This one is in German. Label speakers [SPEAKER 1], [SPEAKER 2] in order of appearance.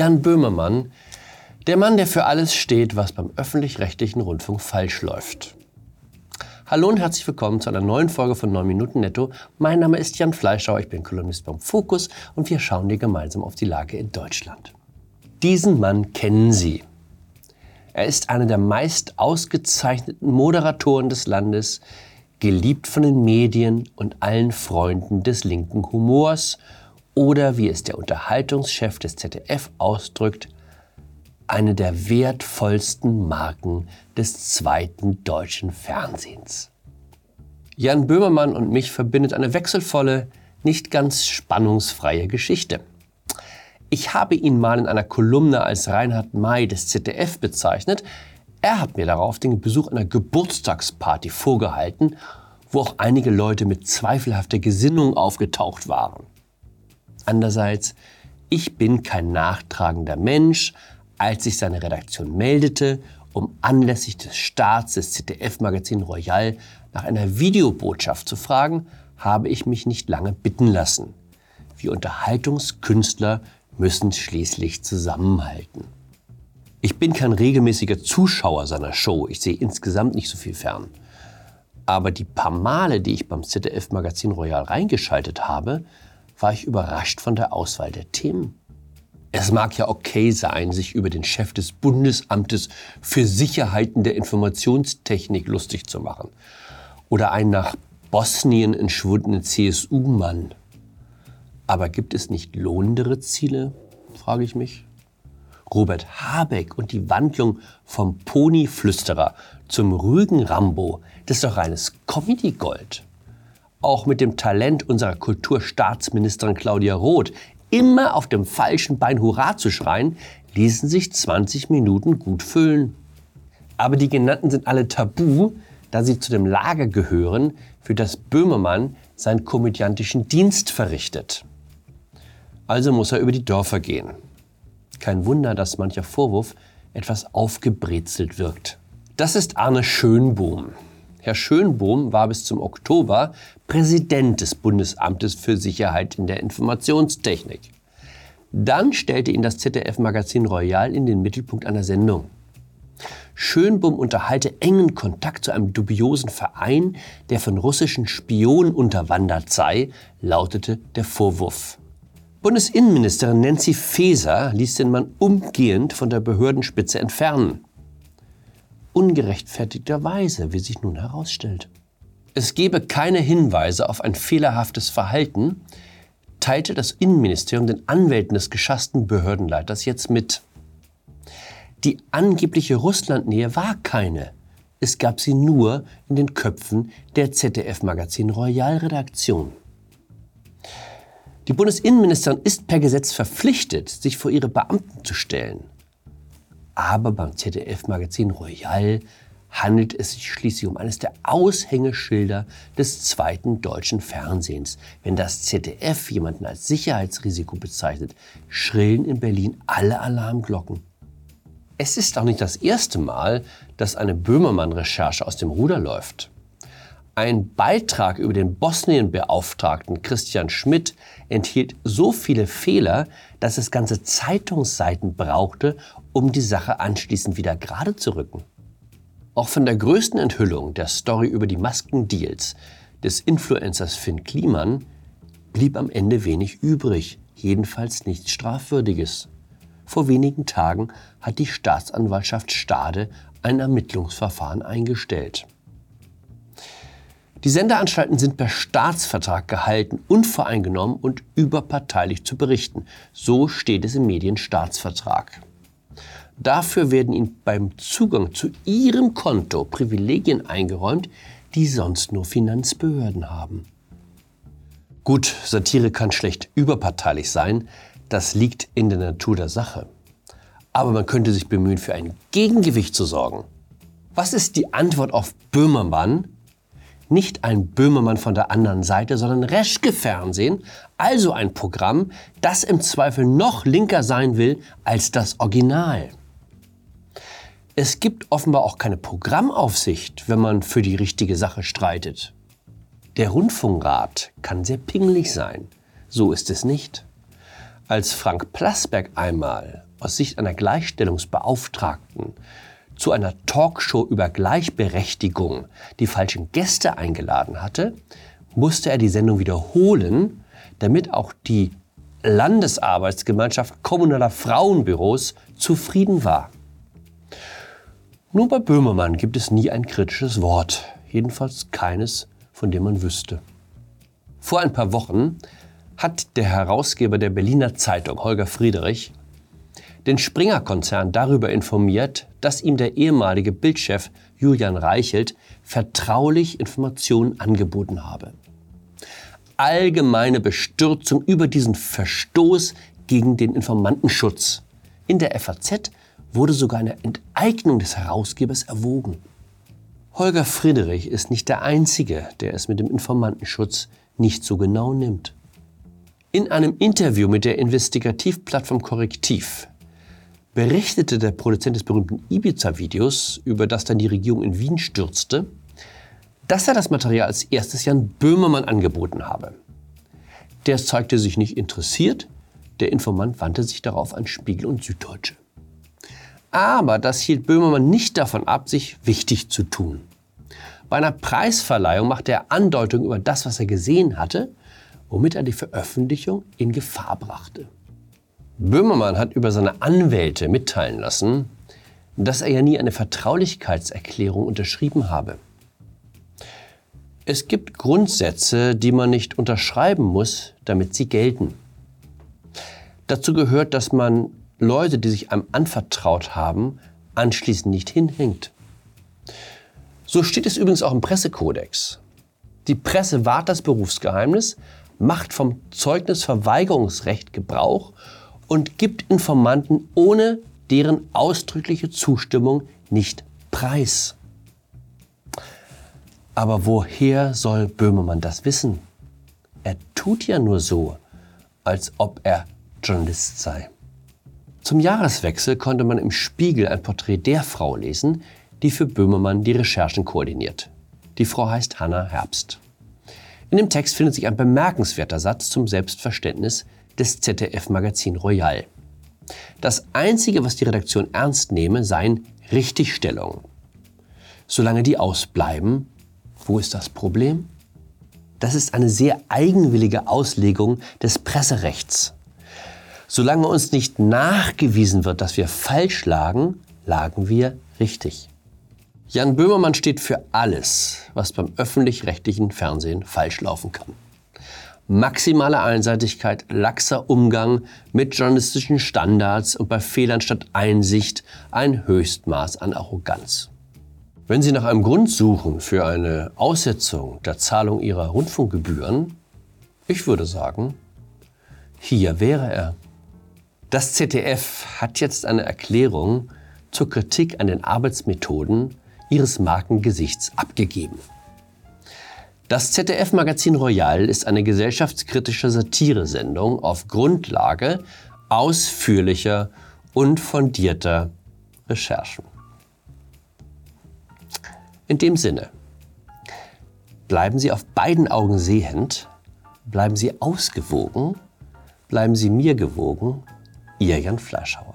[SPEAKER 1] Jan Böhmermann, der Mann, der für alles steht, was beim öffentlich-rechtlichen Rundfunk falsch läuft. Hallo und herzlich willkommen zu einer neuen Folge von 9 Minuten Netto. Mein Name ist Jan Fleischauer, ich bin Kolumnist beim Fokus und wir schauen hier gemeinsam auf die Lage in Deutschland. Diesen Mann kennen Sie. Er ist einer der meist ausgezeichneten Moderatoren des Landes, geliebt von den Medien und allen Freunden des linken Humors oder wie es der Unterhaltungschef des ZDF ausdrückt, eine der wertvollsten Marken des zweiten deutschen Fernsehens. Jan Böhmermann und mich verbindet eine wechselvolle, nicht ganz spannungsfreie Geschichte. Ich habe ihn mal in einer Kolumne als Reinhard May des ZDF bezeichnet. Er hat mir darauf den Besuch einer Geburtstagsparty vorgehalten, wo auch einige Leute mit zweifelhafter Gesinnung aufgetaucht waren. Andererseits, ich bin kein nachtragender Mensch. Als sich seine Redaktion meldete, um anlässlich des Starts des ZDF-Magazin Royal nach einer Videobotschaft zu fragen, habe ich mich nicht lange bitten lassen. Wir Unterhaltungskünstler müssen schließlich zusammenhalten. Ich bin kein regelmäßiger Zuschauer seiner Show. Ich sehe insgesamt nicht so viel fern. Aber die paar Male, die ich beim ZDF-Magazin Royal reingeschaltet habe, war ich überrascht von der Auswahl der Themen. Es mag ja okay sein, sich über den Chef des Bundesamtes für Sicherheiten der Informationstechnik lustig zu machen. Oder einen nach Bosnien entschwundenen CSU-Mann. Aber gibt es nicht lohnendere Ziele, frage ich mich. Robert Habeck und die Wandlung vom Ponyflüsterer zum ruhigen Rambo, das ist doch reines Comedy-Gold auch mit dem Talent unserer Kulturstaatsministerin Claudia Roth, immer auf dem falschen Bein Hurra zu schreien, ließen sich 20 Minuten gut füllen. Aber die genannten sind alle tabu, da sie zu dem Lager gehören, für das Böhmermann seinen komödiantischen Dienst verrichtet. Also muss er über die Dörfer gehen. Kein Wunder, dass mancher Vorwurf etwas aufgebrezelt wirkt. Das ist Arne Schönbohm. Herr Schönbohm war bis zum Oktober Präsident des Bundesamtes für Sicherheit in der Informationstechnik. Dann stellte ihn das ZDF-Magazin Royal in den Mittelpunkt einer Sendung. Schönbohm unterhalte engen Kontakt zu einem dubiosen Verein, der von russischen Spionen unterwandert sei, lautete der Vorwurf. Bundesinnenministerin Nancy Faeser ließ den Mann umgehend von der Behördenspitze entfernen ungerechtfertigterweise, wie sich nun herausstellt. Es gebe keine Hinweise auf ein fehlerhaftes Verhalten, teilte das Innenministerium den Anwälten des geschassten Behördenleiters jetzt mit. Die angebliche Russlandnähe war keine. Es gab sie nur in den Köpfen der ZDF-Magazin Royal-Redaktion. Die Bundesinnenministerin ist per Gesetz verpflichtet, sich vor ihre Beamten zu stellen. Aber beim ZDF-Magazin Royal handelt es sich schließlich um eines der Aushängeschilder des zweiten deutschen Fernsehens. Wenn das ZDF jemanden als Sicherheitsrisiko bezeichnet, schrillen in Berlin alle Alarmglocken. Es ist auch nicht das erste Mal, dass eine Böhmermann-Recherche aus dem Ruder läuft. Ein Beitrag über den Bosnien-Beauftragten Christian Schmidt enthielt so viele Fehler, dass es ganze Zeitungsseiten brauchte, um die Sache anschließend wieder gerade zu rücken. Auch von der größten Enthüllung der Story über die Maskendeals des Influencers Finn Kliman blieb am Ende wenig übrig, jedenfalls nichts Strafwürdiges. Vor wenigen Tagen hat die Staatsanwaltschaft Stade ein Ermittlungsverfahren eingestellt. Die Sendeanstalten sind per Staatsvertrag gehalten, unvoreingenommen und überparteilich zu berichten. So steht es im Medienstaatsvertrag. Dafür werden ihnen beim Zugang zu ihrem Konto Privilegien eingeräumt, die sonst nur Finanzbehörden haben. Gut, Satire kann schlecht überparteilich sein, das liegt in der Natur der Sache. Aber man könnte sich bemühen, für ein Gegengewicht zu sorgen. Was ist die Antwort auf Böhmermann? Nicht ein Böhmermann von der anderen Seite, sondern Reschke Fernsehen, also ein Programm, das im Zweifel noch linker sein will als das Original. Es gibt offenbar auch keine Programmaufsicht, wenn man für die richtige Sache streitet. Der Rundfunkrat kann sehr pingelig sein. So ist es nicht. Als Frank Plasberg einmal aus Sicht einer Gleichstellungsbeauftragten zu einer Talkshow über Gleichberechtigung die falschen Gäste eingeladen hatte, musste er die Sendung wiederholen, damit auch die Landesarbeitsgemeinschaft kommunaler Frauenbüros zufrieden war. Nur bei Böhmermann gibt es nie ein kritisches Wort, jedenfalls keines, von dem man wüsste. Vor ein paar Wochen hat der Herausgeber der Berliner Zeitung, Holger Friedrich, den Springer-Konzern darüber informiert, dass ihm der ehemalige Bildchef Julian Reichelt vertraulich Informationen angeboten habe. Allgemeine Bestürzung über diesen Verstoß gegen den Informantenschutz. In der FAZ wurde sogar eine Enteignung des Herausgebers erwogen. Holger Friedrich ist nicht der Einzige, der es mit dem Informantenschutz nicht so genau nimmt. In einem Interview mit der Investigativplattform Korrektiv berichtete der Produzent des berühmten Ibiza-Videos, über das dann die Regierung in Wien stürzte, dass er das Material als erstes Jan Böhmermann angeboten habe. Der zeigte sich nicht interessiert, der Informant wandte sich darauf an Spiegel und Süddeutsche. Aber das hielt Böhmermann nicht davon ab, sich wichtig zu tun. Bei einer Preisverleihung machte er Andeutungen über das, was er gesehen hatte, womit er die Veröffentlichung in Gefahr brachte. Böhmermann hat über seine Anwälte mitteilen lassen, dass er ja nie eine Vertraulichkeitserklärung unterschrieben habe. Es gibt Grundsätze, die man nicht unterschreiben muss, damit sie gelten. Dazu gehört, dass man Leute, die sich einem anvertraut haben, anschließend nicht hinhängt. So steht es übrigens auch im Pressekodex. Die Presse wahrt das Berufsgeheimnis, macht vom Zeugnisverweigerungsrecht Gebrauch und gibt Informanten ohne deren ausdrückliche Zustimmung nicht preis. Aber woher soll Böhmermann das wissen? Er tut ja nur so, als ob er Journalist sei. Zum Jahreswechsel konnte man im Spiegel ein Porträt der Frau lesen, die für Böhmermann die Recherchen koordiniert. Die Frau heißt Hanna Herbst. In dem Text findet sich ein bemerkenswerter Satz zum Selbstverständnis des ZDF-Magazin Royal. Das Einzige, was die Redaktion ernst nehme, seien Richtigstellungen. Solange die ausbleiben, wo ist das Problem? Das ist eine sehr eigenwillige Auslegung des Presserechts. Solange uns nicht nachgewiesen wird, dass wir falsch lagen, lagen wir richtig. Jan Böhmermann steht für alles, was beim öffentlich-rechtlichen Fernsehen falsch laufen kann maximale Einseitigkeit, laxer Umgang mit journalistischen Standards und bei Fehlern statt Einsicht ein Höchstmaß an Arroganz. Wenn Sie nach einem Grund suchen für eine Aussetzung der Zahlung Ihrer Rundfunkgebühren, ich würde sagen, hier wäre er. Das ZDF hat jetzt eine Erklärung zur Kritik an den Arbeitsmethoden ihres Markengesichts abgegeben. Das ZDF-Magazin Royal ist eine gesellschaftskritische Satiresendung auf Grundlage ausführlicher und fundierter Recherchen. In dem Sinne, bleiben Sie auf beiden Augen sehend, bleiben Sie ausgewogen, bleiben Sie mir gewogen, Ihr Jan Fleischhauer.